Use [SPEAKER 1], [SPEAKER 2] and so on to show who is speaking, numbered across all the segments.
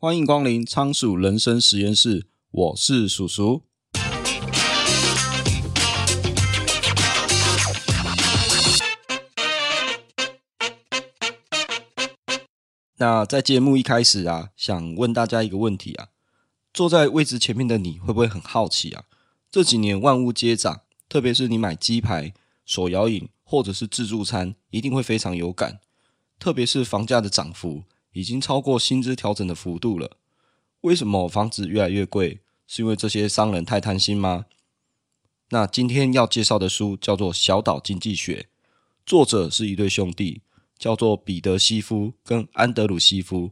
[SPEAKER 1] 欢迎光临仓鼠人生实验室，我是鼠鼠。那在节目一开始啊，想问大家一个问题啊，坐在位置前面的你会不会很好奇啊？这几年万物皆涨，特别是你买鸡排、手摇饮或者是自助餐，一定会非常有感。特别是房价的涨幅已经超过薪资调整的幅度了。为什么房子越来越贵？是因为这些商人太贪心吗？那今天要介绍的书叫做《小岛经济学》，作者是一对兄弟。叫做彼得·西夫跟安德鲁·西夫，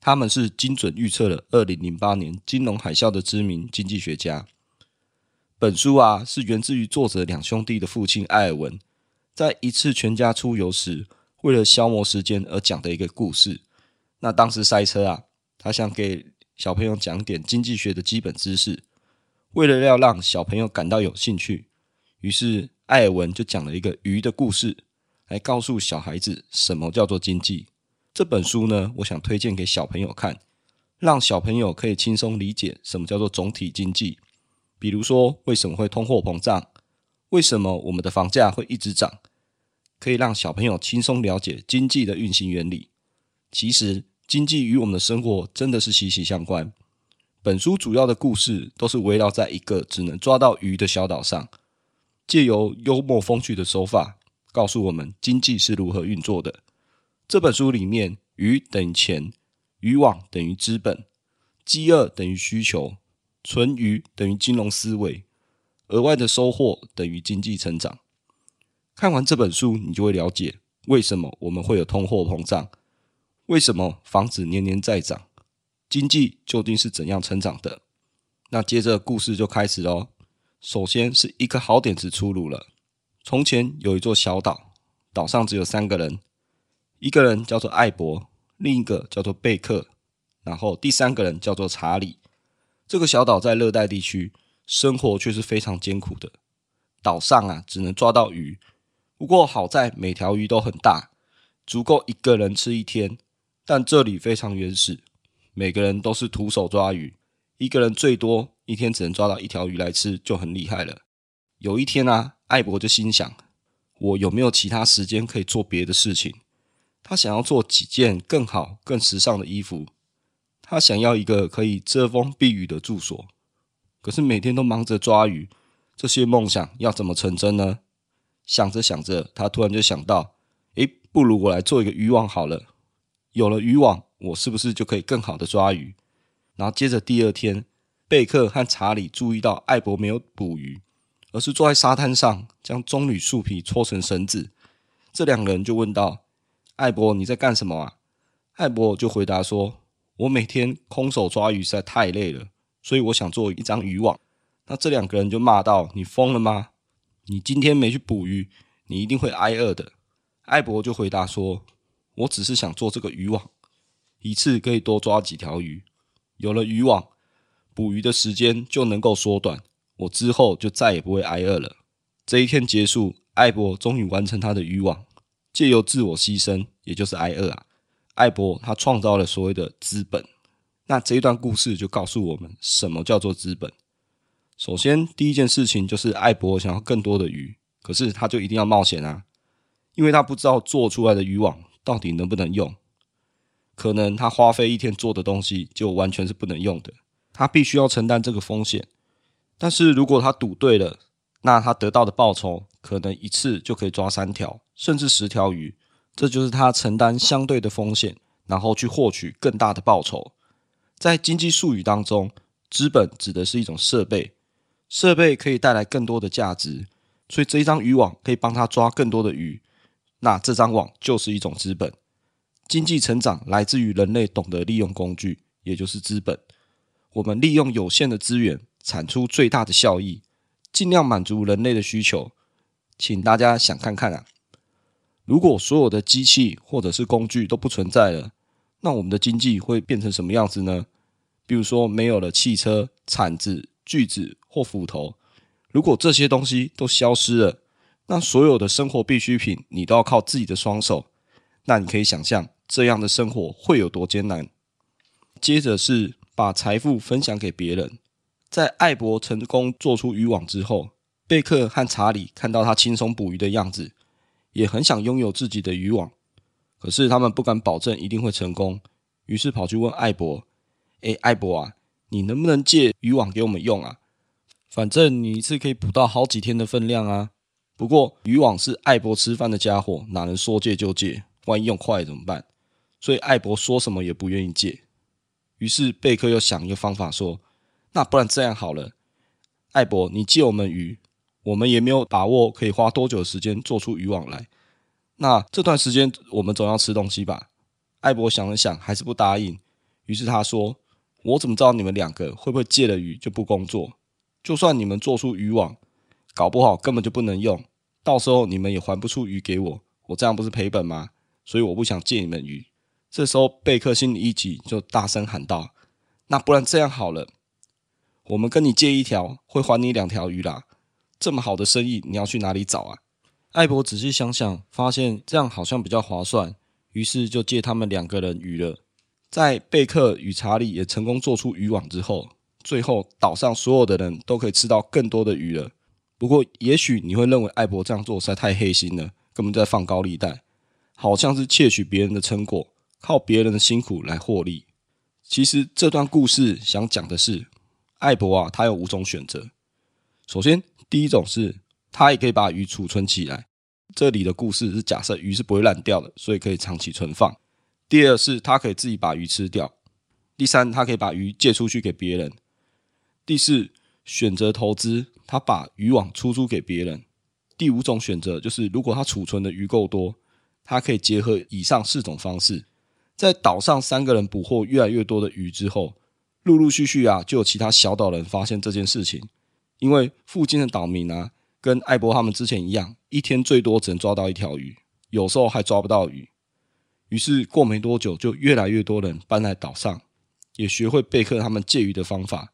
[SPEAKER 1] 他们是精准预测了二零零八年金融海啸的知名经济学家。本书啊，是源自于作者两兄弟的父亲艾尔文，在一次全家出游时，为了消磨时间而讲的一个故事。那当时塞车啊，他想给小朋友讲点经济学的基本知识，为了要让小朋友感到有兴趣，于是艾尔文就讲了一个鱼的故事。来告诉小孩子什么叫做经济。这本书呢，我想推荐给小朋友看，让小朋友可以轻松理解什么叫做总体经济。比如说，为什么会通货膨胀？为什么我们的房价会一直涨？可以让小朋友轻松了解经济的运行原理。其实，经济与我们的生活真的是息息相关。本书主要的故事都是围绕在一个只能抓到鱼的小岛上，借由幽默风趣的手法。告诉我们经济是如何运作的。这本书里面，鱼等于钱，渔网等于资本，饥饿等于需求，存鱼等于金融思维，额外的收获等于经济成长。看完这本书，你就会了解为什么我们会有通货膨胀，为什么房子年年在涨，经济究竟是怎样成长的。那接着故事就开始喽。首先是一个好点子出炉了。从前有一座小岛，岛上只有三个人，一个人叫做艾伯，另一个叫做贝克，然后第三个人叫做查理。这个小岛在热带地区，生活却是非常艰苦的。岛上啊，只能抓到鱼，不过好在每条鱼都很大，足够一个人吃一天。但这里非常原始，每个人都是徒手抓鱼，一个人最多一天只能抓到一条鱼来吃，就很厉害了。有一天啊。艾伯就心想：“我有没有其他时间可以做别的事情？”他想要做几件更好、更时尚的衣服。他想要一个可以遮风避雨的住所。可是每天都忙着抓鱼，这些梦想要怎么成真呢？想着想着，他突然就想到：“诶，不如我来做一个渔网好了。有了渔网，我是不是就可以更好的抓鱼？”然后接着第二天，贝克和查理注意到艾伯没有捕鱼。而是坐在沙滩上，将棕榈树皮搓成绳子。这两个人就问道：“艾伯，你在干什么啊？”艾伯就回答说：“我每天空手抓鱼实在太累了，所以我想做一张渔网。”那这两个人就骂道：“你疯了吗？你今天没去捕鱼，你一定会挨饿的。”艾伯就回答说：“我只是想做这个渔网，一次可以多抓几条鱼。有了渔网，捕鱼的时间就能够缩短。”我之后就再也不会挨饿了。这一天结束，艾伯终于完成他的渔网，借由自我牺牲，也就是挨饿啊。艾伯他创造了所谓的资本。那这一段故事就告诉我们，什么叫做资本？首先，第一件事情就是艾伯想要更多的鱼，可是他就一定要冒险啊，因为他不知道做出来的渔网到底能不能用，可能他花费一天做的东西就完全是不能用的，他必须要承担这个风险。但是如果他赌对了，那他得到的报酬可能一次就可以抓三条，甚至十条鱼。这就是他承担相对的风险，然后去获取更大的报酬。在经济术语当中，资本指的是一种设备，设备可以带来更多的价值，所以这一张渔网可以帮他抓更多的鱼。那这张网就是一种资本。经济成长来自于人类懂得利用工具，也就是资本。我们利用有限的资源。产出最大的效益，尽量满足人类的需求。请大家想看看啊，如果所有的机器或者是工具都不存在了，那我们的经济会变成什么样子呢？比如说，没有了汽车、铲子、锯子或斧头，如果这些东西都消失了，那所有的生活必需品你都要靠自己的双手，那你可以想象这样的生活会有多艰难。接着是把财富分享给别人。在艾博成功做出渔网之后，贝克和查理看到他轻松捕鱼的样子，也很想拥有自己的渔网。可是他们不敢保证一定会成功，于是跑去问艾博：“诶，艾博啊，你能不能借渔网给我们用啊？反正你一次可以捕到好几天的分量啊。不过渔网是艾博吃饭的家伙，哪能说借就借？万一用坏了怎么办？所以艾博说什么也不愿意借。于是贝克又想一个方法说。”那不然这样好了，艾博，你借我们鱼，我们也没有把握可以花多久的时间做出渔网来。那这段时间我们总要吃东西吧？艾博想了想，还是不答应。于是他说：“我怎么知道你们两个会不会借了鱼就不工作？就算你们做出渔网，搞不好根本就不能用，到时候你们也还不出鱼给我，我这样不是赔本吗？所以我不想借你们鱼。”这时候贝克心里一急，就大声喊道：“那不然这样好了。”我们跟你借一条，会还你两条鱼啦。这么好的生意，你要去哪里找啊？艾博仔细想想，发现这样好像比较划算，于是就借他们两个人鱼了。在贝克与查理也成功做出渔网之后，最后岛上所有的人都可以吃到更多的鱼了。不过，也许你会认为艾博这样做实在太黑心了，根本在放高利贷，好像是窃取别人的成果，靠别人的辛苦来获利。其实这段故事想讲的是。艾博啊，他有五种选择。首先，第一种是他也可以把鱼储存起来。这里的故事是假设鱼是不会烂掉的，所以可以长期存放。第二是，他可以自己把鱼吃掉。第三，他可以把鱼借出去给别人。第四，选择投资，他把渔网出租给别人。第五种选择就是，如果他储存的鱼够多，他可以结合以上四种方式，在岛上三个人捕获越来越多的鱼之后。陆陆续续啊，就有其他小岛人发现这件事情，因为附近的岛民啊，跟艾博他们之前一样，一天最多只能抓到一条鱼，有时候还抓不到鱼。于是过没多久，就越来越多人搬来岛上，也学会贝克他们借鱼的方法。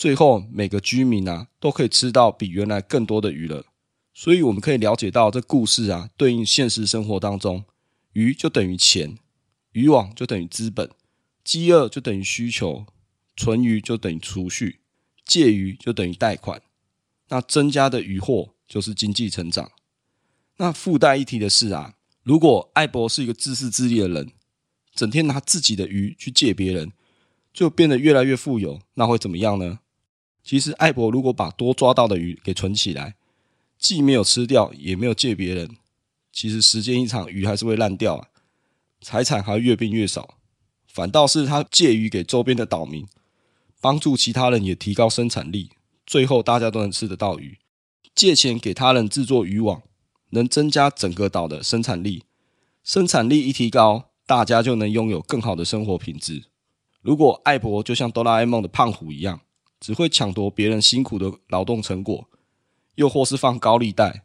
[SPEAKER 1] 最后每个居民啊，都可以吃到比原来更多的鱼了。所以我们可以了解到，这故事啊，对应现实生活当中，鱼就等于钱，渔网就等于资本，饥饿就等于需求。存鱼就等于储蓄，借鱼就等于贷款，那增加的渔获就是经济成长。那附带一提的是啊，如果艾博是一个自私自利的人，整天拿自己的鱼去借别人，就变得越来越富有，那会怎么样呢？其实艾博如果把多抓到的鱼给存起来，既没有吃掉，也没有借别人，其实时间一长，鱼还是会烂掉啊，财产还越变越少。反倒是他借鱼给周边的岛民。帮助其他人也提高生产力，最后大家都能吃得到鱼。借钱给他人制作渔网，能增加整个岛的生产力。生产力一提高，大家就能拥有更好的生活品质。如果艾博就像哆啦 A 梦的胖虎一样，只会抢夺别人辛苦的劳动成果，又或是放高利贷，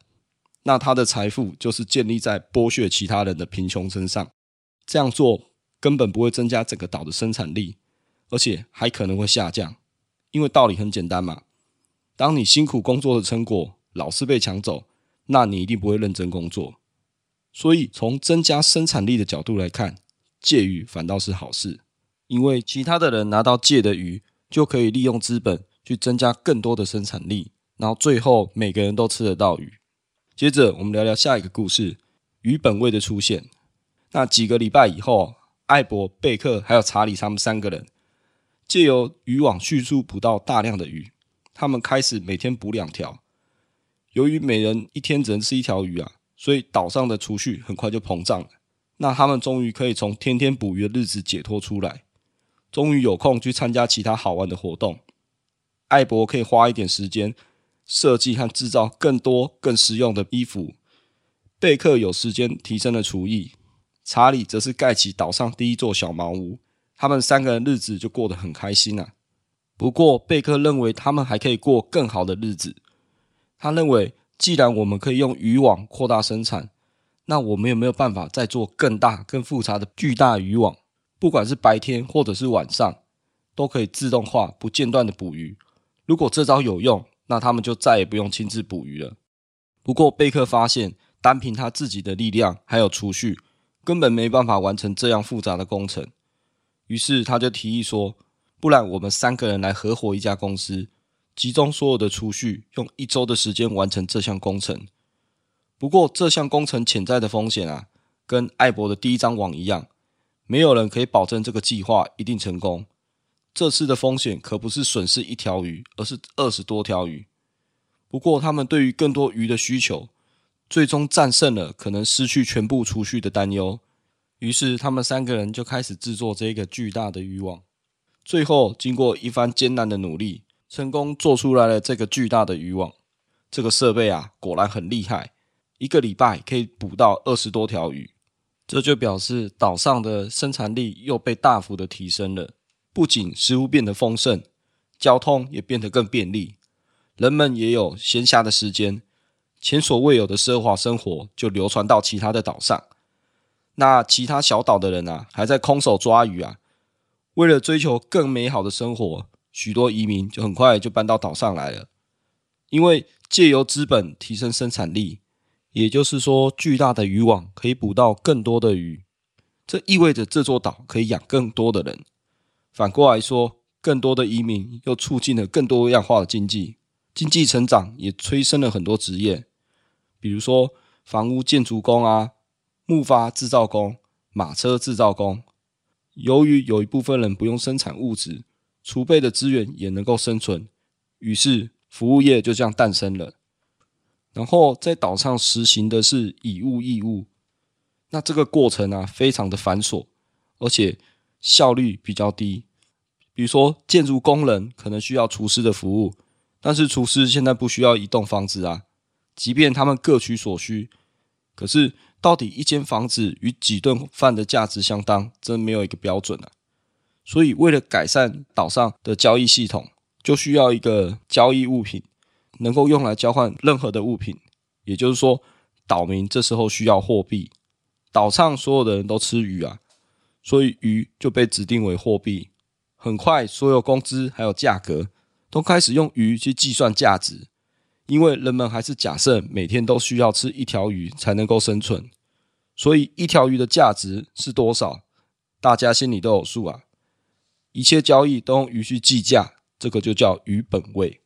[SPEAKER 1] 那他的财富就是建立在剥削其他人的贫穷身上。这样做根本不会增加整个岛的生产力。而且还可能会下降，因为道理很简单嘛。当你辛苦工作的成果老是被抢走，那你一定不会认真工作。所以从增加生产力的角度来看，借鱼反倒是好事，因为其他的人拿到借的鱼，就可以利用资本去增加更多的生产力，然后最后每个人都吃得到鱼。接着我们聊聊下一个故事：鱼本位的出现。那几个礼拜以后，艾博、贝克还有查理他们三个人。借由渔网迅速捕到大量的鱼，他们开始每天捕两条。由于每人一天只能吃一条鱼啊，所以岛上的储蓄很快就膨胀了。那他们终于可以从天天捕鱼的日子解脱出来，终于有空去参加其他好玩的活动。艾博可以花一点时间设计和制造更多更实用的衣服，贝克有时间提升了厨艺，查理则是盖起岛上第一座小茅屋。他们三个人日子就过得很开心啊。不过贝克认为他们还可以过更好的日子。他认为，既然我们可以用渔网扩大生产，那我们有没有办法再做更大、更复杂的巨大渔网？不管是白天或者是晚上，都可以自动化、不间断的捕鱼。如果这招有用，那他们就再也不用亲自捕鱼了。不过贝克发现，单凭他自己的力量还有储蓄，根本没办法完成这样复杂的工程。于是他就提议说：“不然我们三个人来合伙一家公司，集中所有的储蓄，用一周的时间完成这项工程。不过这项工程潜在的风险啊，跟艾博的第一张网一样，没有人可以保证这个计划一定成功。这次的风险可不是损失一条鱼，而是二十多条鱼。不过他们对于更多鱼的需求，最终战胜了可能失去全部储蓄的担忧。”于是，他们三个人就开始制作这个巨大的渔网。最后，经过一番艰难的努力，成功做出来了这个巨大的渔网。这个设备啊，果然很厉害，一个礼拜可以捕到二十多条鱼。这就表示岛上的生产力又被大幅的提升了。不仅食物变得丰盛，交通也变得更便利，人们也有闲暇的时间，前所未有的奢华生活就流传到其他的岛上。那其他小岛的人啊，还在空手抓鱼啊。为了追求更美好的生活，许多移民就很快就搬到岛上来了。因为借由资本提升生产力，也就是说，巨大的渔网可以捕到更多的鱼，这意味着这座岛可以养更多的人。反过来说，更多的移民又促进了更多样化的经济，经济成长也催生了很多职业，比如说房屋建筑工啊。木筏制造工、马车制造工，由于有一部分人不用生产物质，储备的资源也能够生存，于是服务业就这样诞生了。然后在岛上实行的是以物易物，那这个过程啊非常的繁琐，而且效率比较低。比如说建筑工人可能需要厨师的服务，但是厨师现在不需要一栋房子啊，即便他们各取所需，可是。到底一间房子与几顿饭的价值相当，真没有一个标准啊。所以，为了改善岛上的交易系统，就需要一个交易物品，能够用来交换任何的物品。也就是说，岛民这时候需要货币。岛上所有的人都吃鱼啊，所以鱼就被指定为货币。很快，所有工资还有价格都开始用鱼去计算价值。因为人们还是假设每天都需要吃一条鱼才能够生存，所以一条鱼的价值是多少，大家心里都有数啊。一切交易都用鱼去计价，这个就叫鱼本位。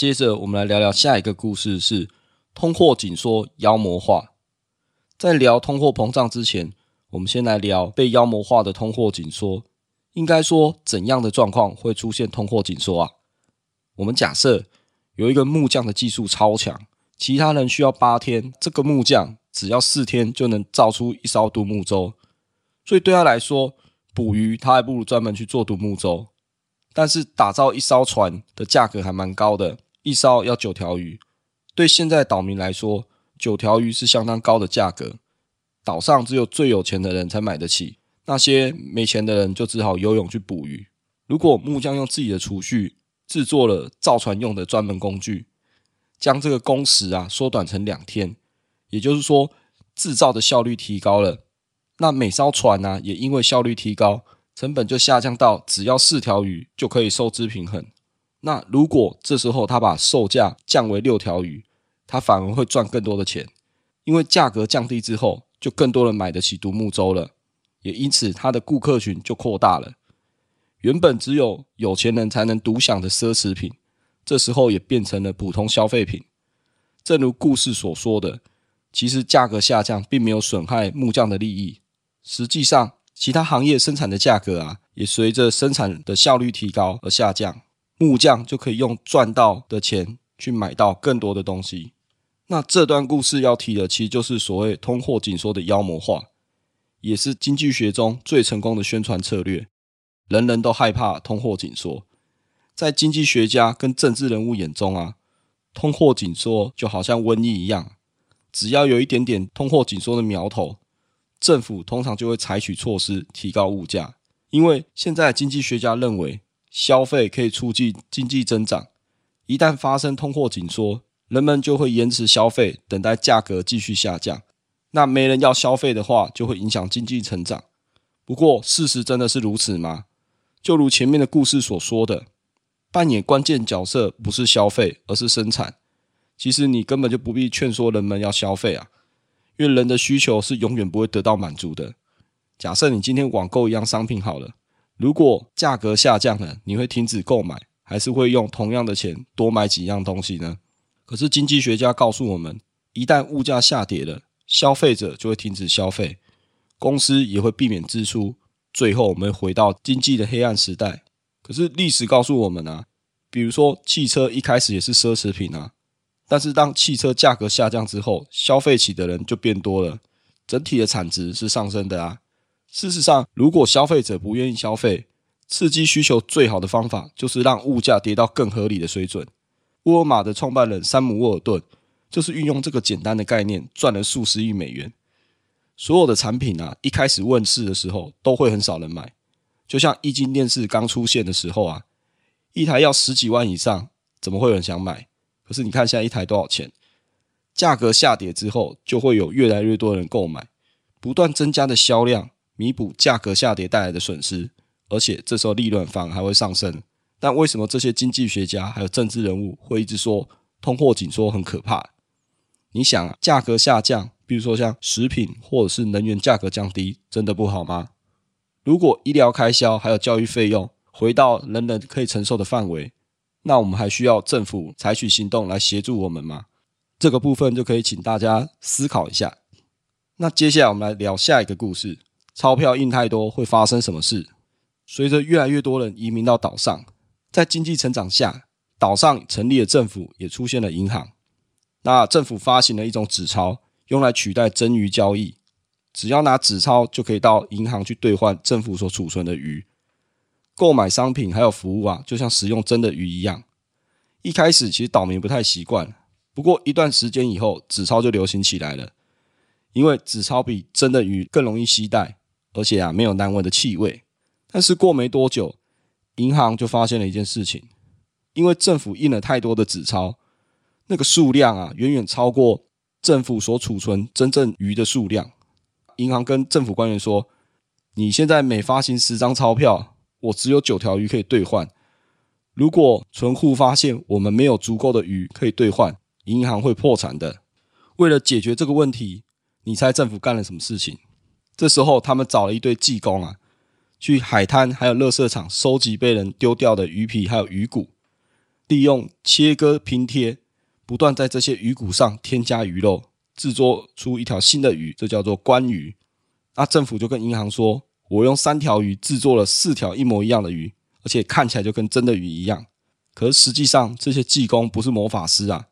[SPEAKER 1] 接着我们来聊聊下一个故事，是通货紧缩妖魔化。在聊通货膨胀之前，我们先来聊被妖魔化的通货紧缩。应该说，怎样的状况会出现通货紧缩啊？我们假设。有一个木匠的技术超强，其他人需要八天，这个木匠只要四天就能造出一艘独木舟，所以对他来说，捕鱼他还不如专门去做独木舟。但是打造一艘船的价格还蛮高的，一艘要九条鱼。对现在岛民来说，九条鱼是相当高的价格，岛上只有最有钱的人才买得起，那些没钱的人就只好游泳去捕鱼。如果木匠用自己的储蓄，制作了造船用的专门工具，将这个工时啊缩短成两天，也就是说制造的效率提高了。那每艘船呢、也因为效率提高，成本就下降到只要四条鱼就可以收支平衡。那如果这时候他把售价降为六条鱼，他反而会赚更多的钱，因为价格降低之后，就更多人买得起独木舟了，也因此他的顾客群就扩大了。原本只有有钱人才能独享的奢侈品，这时候也变成了普通消费品。正如故事所说的，其实价格下降并没有损害木匠的利益。实际上，其他行业生产的价格啊，也随着生产的效率提高而下降。木匠就可以用赚到的钱去买到更多的东西。那这段故事要提的，其实就是所谓通货紧缩的妖魔化，也是经济学中最成功的宣传策略。人人都害怕通货紧缩，在经济学家跟政治人物眼中啊，通货紧缩就好像瘟疫一样，只要有一点点通货紧缩的苗头，政府通常就会采取措施提高物价。因为现在经济学家认为，消费可以促进经济增长，一旦发生通货紧缩，人们就会延迟消费，等待价格继续下降。那没人要消费的话，就会影响经济成长。不过，事实真的是如此吗？就如前面的故事所说的，扮演关键角色不是消费，而是生产。其实你根本就不必劝说人们要消费啊，因为人的需求是永远不会得到满足的。假设你今天网购一样商品好了，如果价格下降了，你会停止购买，还是会用同样的钱多买几样东西呢？可是经济学家告诉我们，一旦物价下跌了，消费者就会停止消费，公司也会避免支出，最后我们回到经济的黑暗时代。可是历史告诉我们啊，比如说汽车一开始也是奢侈品啊，但是当汽车价格下降之后，消费起的人就变多了，整体的产值是上升的啊。事实上，如果消费者不愿意消费，刺激需求最好的方法就是让物价跌到更合理的水准。沃尔玛的创办人山姆·沃尔顿就是运用这个简单的概念赚了数十亿美元。所有的产品啊，一开始问世的时候都会很少人买，就像液晶电视刚出现的时候啊，一台要十几万以上，怎么会有人想买？可是你看现在一台多少钱？价格下跌之后，就会有越来越多人购买，不断增加的销量。弥补价格下跌带来的损失，而且这时候利润反而还会上升。但为什么这些经济学家还有政治人物会一直说通货紧缩很可怕？你想啊，价格下降，比如说像食品或者是能源价格降低，真的不好吗？如果医疗开销还有教育费用回到人人可以承受的范围，那我们还需要政府采取行动来协助我们吗？这个部分就可以请大家思考一下。那接下来我们来聊下一个故事。钞票印太多会发生什么事？随着越来越多人移民到岛上，在经济成长下，岛上成立了政府，也出现了银行。那政府发行了一种纸钞，用来取代真鱼交易。只要拿纸钞，就可以到银行去兑换政府所储存的鱼。购买商品还有服务啊，就像食用真的鱼一样。一开始其实岛民不太习惯，不过一段时间以后，纸钞就流行起来了，因为纸钞比真的鱼更容易携带。而且啊，没有难闻的气味。但是过没多久，银行就发现了一件事情，因为政府印了太多的纸钞，那个数量啊，远远超过政府所储存真正鱼的数量。银行跟政府官员说：“你现在每发行十张钞票，我只有九条鱼可以兑换。如果存户发现我们没有足够的鱼可以兑换，银行会破产的。”为了解决这个问题，你猜政府干了什么事情？这时候，他们找了一堆技工啊，去海滩还有垃圾场收集被人丢掉的鱼皮还有鱼骨，利用切割拼贴，不断在这些鱼骨上添加鱼肉，制作出一条新的鱼，这叫做鲑鱼。那政府就跟银行说：“我用三条鱼制作了四条一模一样的鱼，而且看起来就跟真的鱼一样。”可是实际上，这些技工不是魔法师啊，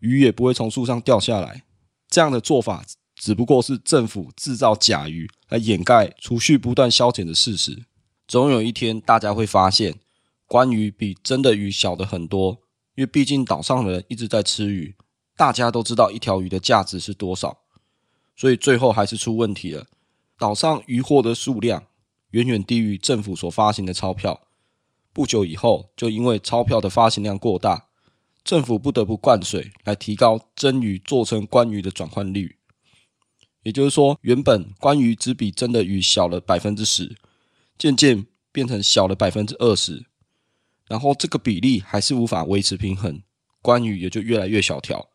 [SPEAKER 1] 鱼也不会从树上掉下来。这样的做法。只不过是政府制造假鱼来掩盖储蓄不断削减的事实。总有一天，大家会发现，鲑鱼比真的鱼小得很多。因为毕竟岛上的人一直在吃鱼，大家都知道一条鱼的价值是多少，所以最后还是出问题了。岛上鱼货的数量远远低于政府所发行的钞票。不久以后，就因为钞票的发行量过大，政府不得不灌水来提高真鱼做成鲑鱼的转换率。也就是说，原本关于只比真的鱼小了百分之十，渐渐变成小了百分之二十，然后这个比例还是无法维持平衡，关于也就越来越小条。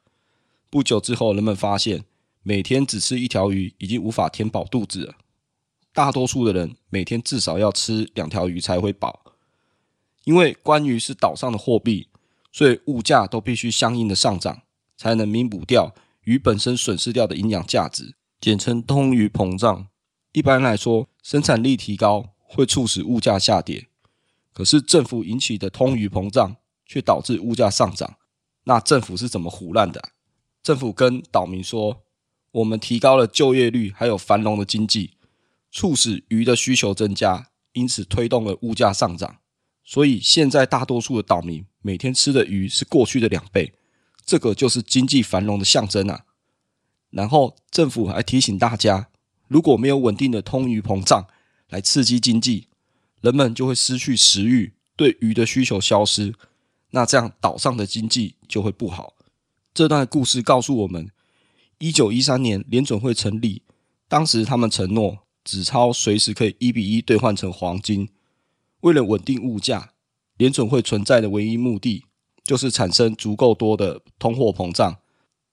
[SPEAKER 1] 不久之后，人们发现每天只吃一条鱼已经无法填饱肚子了，大多数的人每天至少要吃两条鱼才会饱。因为关于是岛上的货币，所以物价都必须相应的上涨，才能弥补掉鱼本身损失掉的营养价值。简称通鱼膨胀。一般来说，生产力提高会促使物价下跌，可是政府引起的通鱼膨胀却导致物价上涨。那政府是怎么胡乱的？政府跟岛民说：“我们提高了就业率，还有繁荣的经济，促使鱼的需求增加，因此推动了物价上涨。所以现在大多数的岛民每天吃的鱼是过去的两倍，这个就是经济繁荣的象征啊。”然后政府还提醒大家，如果没有稳定的通鱼膨胀来刺激经济，人们就会失去食欲，对鱼的需求消失，那这样岛上的经济就会不好。这段故事告诉我们，一九一三年联准会成立，当时他们承诺纸钞随时可以一比一兑换成黄金。为了稳定物价，联准会存在的唯一目的就是产生足够多的通货膨胀。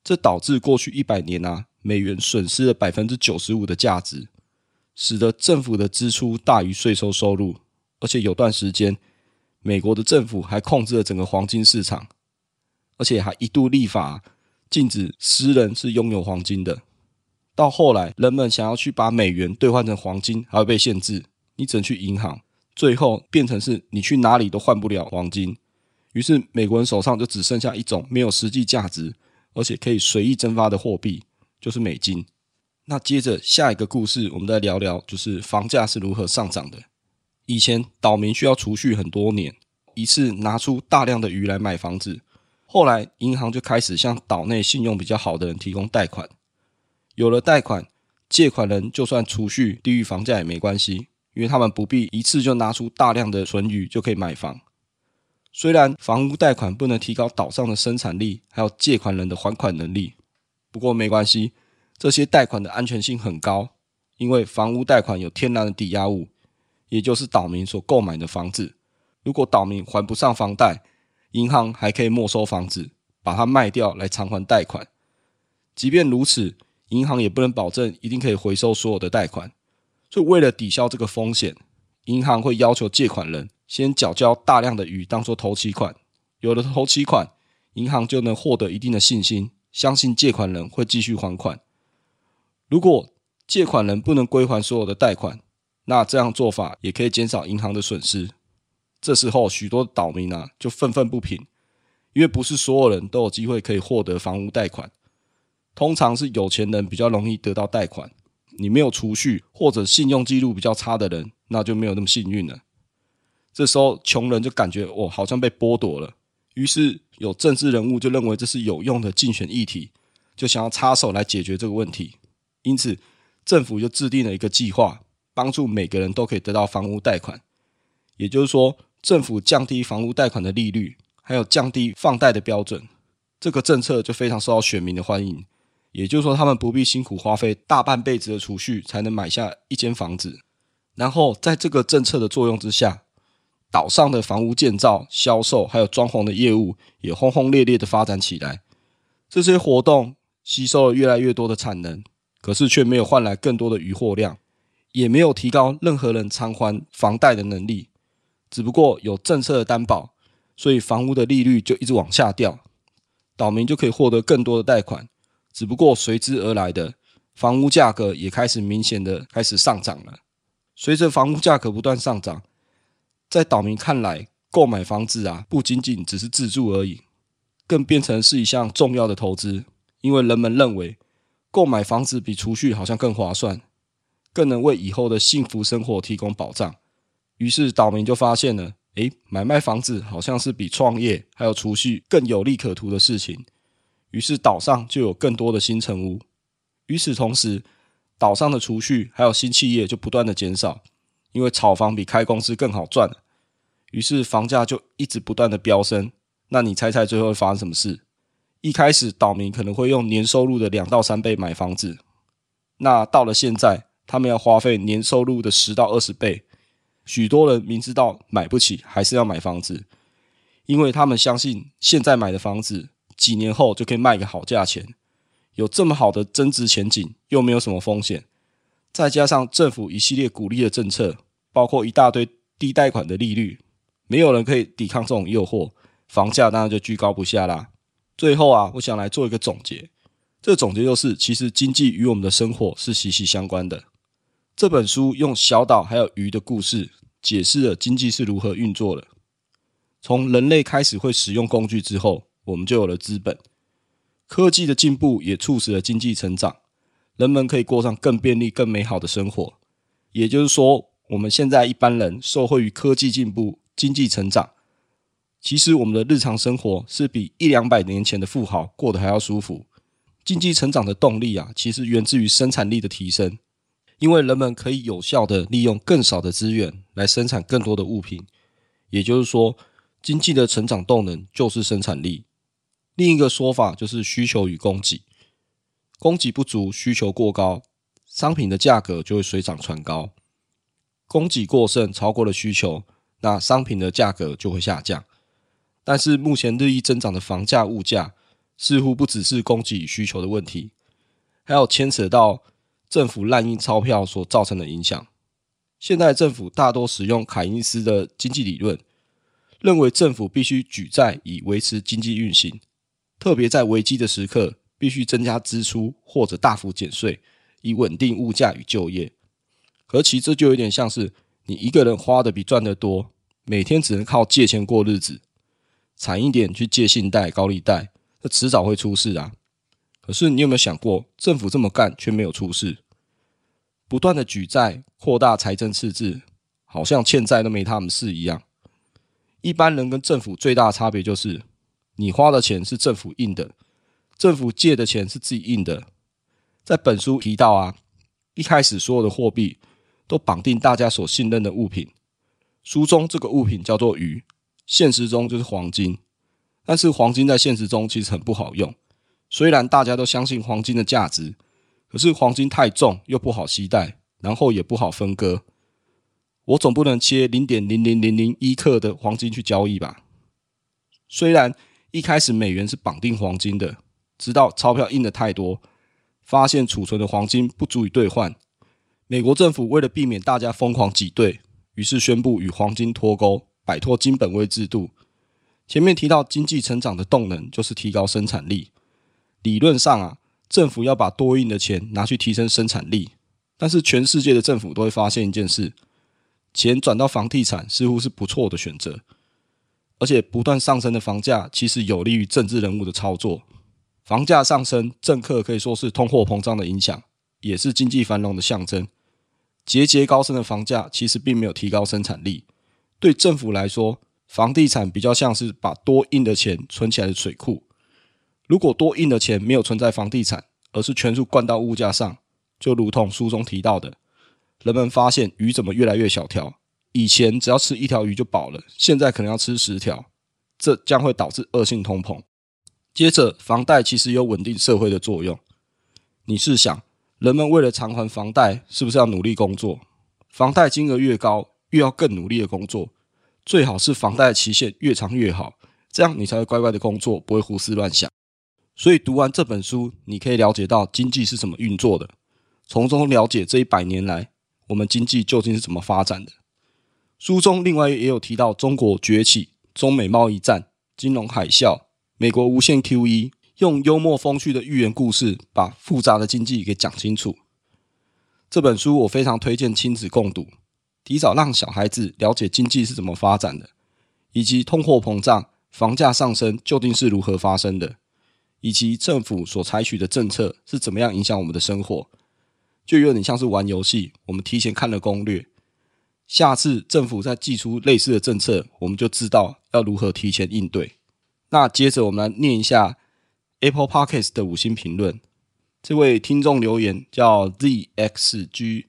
[SPEAKER 1] 这导致过去一百年啊，美元损失了百分之九十五的价值，使得政府的支出大于税收收入，而且有段时间，美国的政府还控制了整个黄金市场，而且还一度立法禁止私人是拥有黄金的。到后来，人们想要去把美元兑换成黄金，还会被限制，你只能去银行。最后变成是你去哪里都换不了黄金，于是美国人手上就只剩下一种没有实际价值，而且可以随意蒸发的货币，就是美金。那接着下一个故事，我们再聊聊，就是房价是如何上涨的。以前岛民需要储蓄很多年，一次拿出大量的鱼来买房子，后来银行就开始向岛内信用比较好的人提供贷款。有了贷款，借款人就算储蓄低于房价也没关系。因为他们不必一次就拿出大量的存余就可以买房。虽然房屋贷款不能提高岛上的生产力，还有借款人的还款能力，不过没关系，这些贷款的安全性很高，因为房屋贷款有天然的抵押物，也就是岛民所购买的房子。如果岛民还不上房贷，银行还可以没收房子，把它卖掉来偿还贷款。即便如此，银行也不能保证一定可以回收所有的贷款。所以，为了抵消这个风险，银行会要求借款人先缴交大量的鱼当做头期款。有了头期款，银行就能获得一定的信心，相信借款人会继续还款。如果借款人不能归还所有的贷款，那这样做法也可以减少银行的损失。这时候，许多岛民啊就愤愤不平，因为不是所有人都有机会可以获得房屋贷款，通常是有钱人比较容易得到贷款。你没有储蓄或者信用记录比较差的人，那就没有那么幸运了。这时候穷人就感觉哦，好像被剥夺了。于是有政治人物就认为这是有用的竞选议题，就想要插手来解决这个问题。因此政府就制定了一个计划，帮助每个人都可以得到房屋贷款。也就是说，政府降低房屋贷款的利率，还有降低放贷的标准，这个政策就非常受到选民的欢迎。也就是说，他们不必辛苦花费大半辈子的储蓄才能买下一间房子。然后，在这个政策的作用之下，岛上的房屋建造、销售还有装潢的业务也轰轰烈烈的发展起来。这些活动吸收了越来越多的产能，可是却没有换来更多的余货量，也没有提高任何人偿还房贷的能力。只不过有政策的担保，所以房屋的利率就一直往下掉，岛民就可以获得更多的贷款。只不过随之而来的房屋价格也开始明显的开始上涨了。随着房屋价格不断上涨，在岛民看来，购买房子啊，不仅仅只是自住而已，更变成是一项重要的投资。因为人们认为，购买房子比储蓄好像更划算，更能为以后的幸福生活提供保障。于是岛民就发现了，诶，买卖房子好像是比创业还有储蓄更有利可图的事情。于是岛上就有更多的新成屋。与此同时，岛上的储蓄还有新企业就不断的减少，因为炒房比开公司更好赚。于是房价就一直不断的飙升。那你猜猜最后会发生什么事？一开始岛民可能会用年收入的两到三倍买房子，那到了现在，他们要花费年收入的十到二十倍。许多人明知道买不起，还是要买房子，因为他们相信现在买的房子。几年后就可以卖个好价钱，有这么好的增值前景，又没有什么风险，再加上政府一系列鼓励的政策，包括一大堆低贷款的利率，没有人可以抵抗这种诱惑，房价当然就居高不下啦。最后啊，我想来做一个总结，这总结就是，其实经济与我们的生活是息息相关的。这本书用小岛还有鱼的故事，解释了经济是如何运作的，从人类开始会使用工具之后。我们就有了资本，科技的进步也促使了经济成长，人们可以过上更便利、更美好的生活。也就是说，我们现在一般人受惠于科技进步、经济成长，其实我们的日常生活是比一两百年前的富豪过得还要舒服。经济成长的动力啊，其实源自于生产力的提升，因为人们可以有效地利用更少的资源来生产更多的物品。也就是说，经济的成长动能就是生产力。另一个说法就是需求与供给，供给不足，需求过高，商品的价格就会水涨船高；供给过剩，超过了需求，那商品的价格就会下降。但是目前日益增长的房价、物价，似乎不只是供给与需求的问题，还有牵扯到政府滥印钞票所造成的影响。现在政府大多使用凯因斯的经济理论，认为政府必须举债以维持经济运行，特别在危机的时刻，必须增加支出或者大幅减税，以稳定物价与就业。可其这就有点像是你一个人花的比赚的多，每天只能靠借钱过日子，惨一点去借信贷、高利贷，那迟早会出事啊。可是你有没有想过，政府这么干却没有出事？不断的举债、扩大财政赤字，好像欠债都没他们事一样。一般人跟政府最大的差别就是，你花的钱是政府印的，政府借的钱是自己印的。在本书提到啊，一开始所有的货币都绑定大家所信任的物品。书中这个物品叫做鱼，现实中就是黄金。但是黄金在现实中其实很不好用，虽然大家都相信黄金的价值。可是黄金太重又不好携带，然后也不好分割。我总不能切零点零零零零一克的黄金去交易吧？虽然一开始美元是绑定黄金的，直到钞票印的太多，发现储存的黄金不足以兑换，美国政府为了避免大家疯狂挤兑，于是宣布与黄金脱钩，摆脱金本位制度。前面提到经济成长的动能就是提高生产力，理论上啊。政府要把多印的钱拿去提升生产力，但是全世界的政府都会发现一件事：钱转到房地产似乎是不错的选择，而且不断上升的房价其实有利于政治人物的操作。房价上升，政客可以说是通货膨胀的影响，也是经济繁荣的象征。节节高升的房价其实并没有提高生产力，对政府来说，房地产比较像是把多印的钱存起来的水库。如果多印的钱没有存在房地产，而是全数灌到物价上，就如同书中提到的，人们发现鱼怎么越来越小条，以前只要吃一条鱼就饱了，现在可能要吃十条，这将会导致恶性通膨。接着，房贷其实有稳定社会的作用。你试想，人们为了偿还房贷，是不是要努力工作？房贷金额越高，越要更努力的工作，最好是房贷期限越长越好，这样你才会乖乖的工作，不会胡思乱想。所以读完这本书，你可以了解到经济是怎么运作的，从中了解这一百年来我们经济究竟是怎么发展的。书中另外也有提到中国崛起、中美贸易战、金融海啸、美国无限 QE，用幽默风趣的寓言故事把复杂的经济给讲清楚。这本书我非常推荐亲子共读，提早让小孩子了解经济是怎么发展的，以及通货膨胀、房价上升究竟是如何发生的。以及政府所采取的政策是怎么样影响我们的生活，就有点像是玩游戏。我们提前看了攻略，下次政府再祭出类似的政策，我们就知道要如何提前应对。那接着我们来念一下 Apple Podcast 的五星评论。这位听众留言叫 ZXGFQQ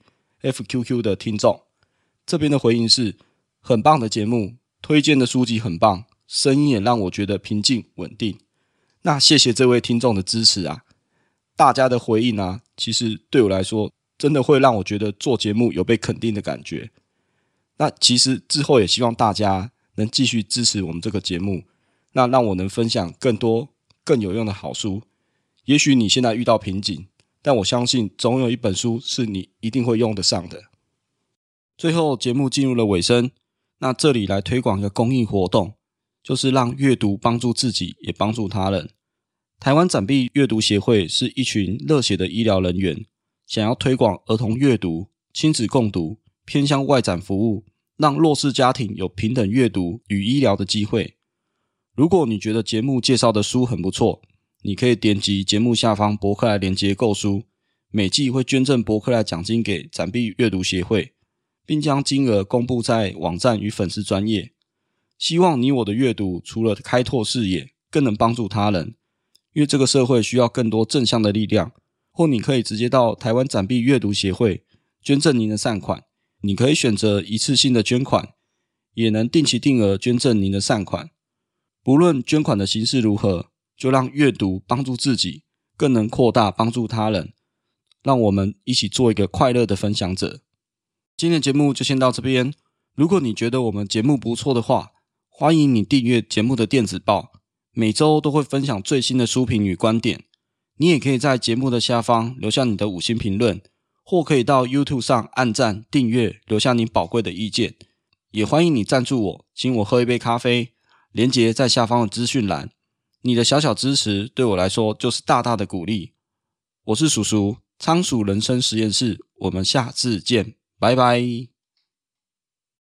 [SPEAKER 1] 的听众，这边的回应是：很棒的节目，推荐的书籍很棒，声音也让我觉得平静稳定。那谢谢这位听众的支持啊！大家的回应啊，其实对我来说，真的会让我觉得做节目有被肯定的感觉。那其实之后也希望大家能继续支持我们这个节目，那让我能分享更多更有用的好书。也许你现在遇到瓶颈，但我相信总有一本书是你一定会用得上的。最后，节目进入了尾声，那这里来推广一个公益活动。就是让阅读帮助自己，也帮助他人。台湾展臂阅读协会是一群热血的医疗人员，想要推广儿童阅读、亲子共读、偏向外展服务，让弱势家庭有平等阅读与医疗的机会。如果你觉得节目介绍的书很不错，你可以点击节目下方博客来连接购书，每季会捐赠博客来奖金给展臂阅读协会，并将金额公布在网站与粉丝专业。希望你我的阅读除了开拓视野，更能帮助他人。因为这个社会需要更多正向的力量。或你可以直接到台湾展臂阅读协会捐赠您的善款。你可以选择一次性的捐款，也能定期定额捐赠您的善款。不论捐款的形式如何，就让阅读帮助自己，更能扩大帮助他人。让我们一起做一个快乐的分享者。今天的节目就先到这边。如果你觉得我们节目不错的话，欢迎你订阅节目的电子报，每周都会分享最新的书评与观点。你也可以在节目的下方留下你的五星评论，或可以到 YouTube 上按赞、订阅，留下你宝贵的意见。也欢迎你赞助我，请我喝一杯咖啡，连接在下方的资讯栏。你的小小支持对我来说就是大大的鼓励。我是叔叔，仓鼠人生实验室，我们下次见，拜拜。